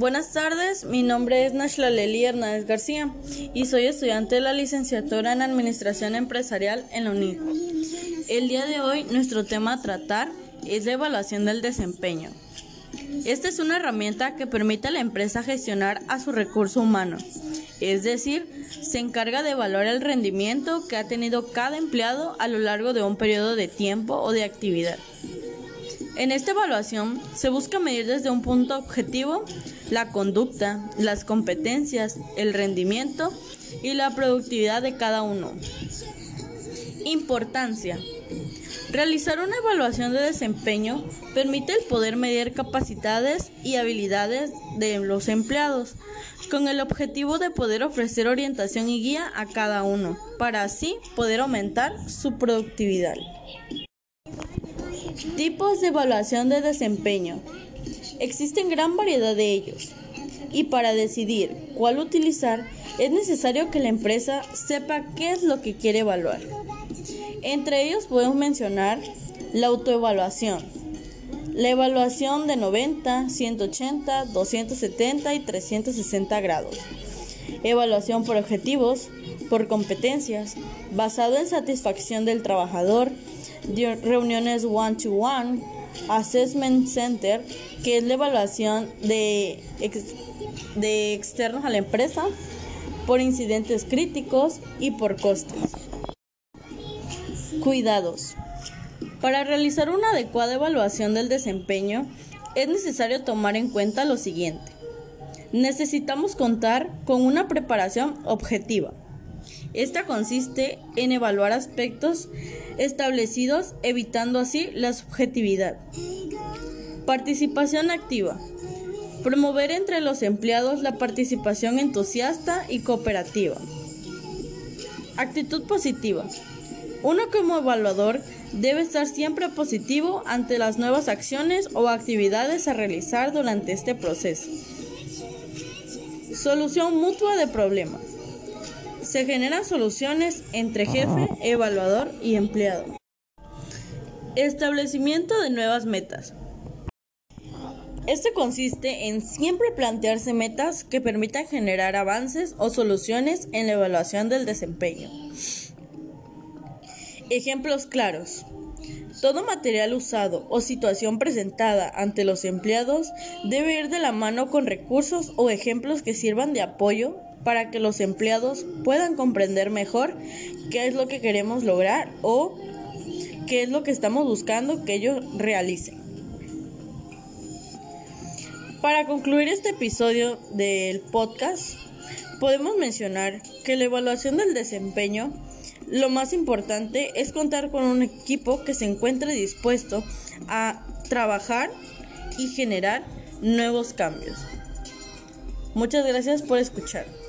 Buenas tardes, mi nombre es Nashla Leli Hernández García y soy estudiante de la licenciatura en Administración Empresarial en la UNID. El día de hoy nuestro tema a tratar es la evaluación del desempeño. Esta es una herramienta que permite a la empresa gestionar a su recurso humano, es decir, se encarga de evaluar el rendimiento que ha tenido cada empleado a lo largo de un periodo de tiempo o de actividad. En esta evaluación se busca medir desde un punto objetivo la conducta, las competencias, el rendimiento y la productividad de cada uno. Importancia. Realizar una evaluación de desempeño permite el poder medir capacidades y habilidades de los empleados, con el objetivo de poder ofrecer orientación y guía a cada uno, para así poder aumentar su productividad. Tipos de evaluación de desempeño. Existen gran variedad de ellos y para decidir cuál utilizar es necesario que la empresa sepa qué es lo que quiere evaluar. Entre ellos podemos mencionar la autoevaluación, la evaluación de 90, 180, 270 y 360 grados, evaluación por objetivos, por competencias, basado en satisfacción del trabajador, reuniones one-to-one, assessment center, que es la evaluación de, de externos a la empresa, por incidentes críticos y por costes. Cuidados. Para realizar una adecuada evaluación del desempeño, es necesario tomar en cuenta lo siguiente. Necesitamos contar con una preparación objetiva. Esta consiste en evaluar aspectos establecidos evitando así la subjetividad. Participación activa. Promover entre los empleados la participación entusiasta y cooperativa. Actitud positiva. Uno como evaluador debe estar siempre positivo ante las nuevas acciones o actividades a realizar durante este proceso. Solución mutua de problemas. Se generan soluciones entre jefe, evaluador y empleado. Establecimiento de nuevas metas. Este consiste en siempre plantearse metas que permitan generar avances o soluciones en la evaluación del desempeño. Ejemplos claros. Todo material usado o situación presentada ante los empleados debe ir de la mano con recursos o ejemplos que sirvan de apoyo para que los empleados puedan comprender mejor qué es lo que queremos lograr o qué es lo que estamos buscando que ellos realicen. Para concluir este episodio del podcast, podemos mencionar que la evaluación del desempeño lo más importante es contar con un equipo que se encuentre dispuesto a trabajar y generar nuevos cambios. Muchas gracias por escuchar.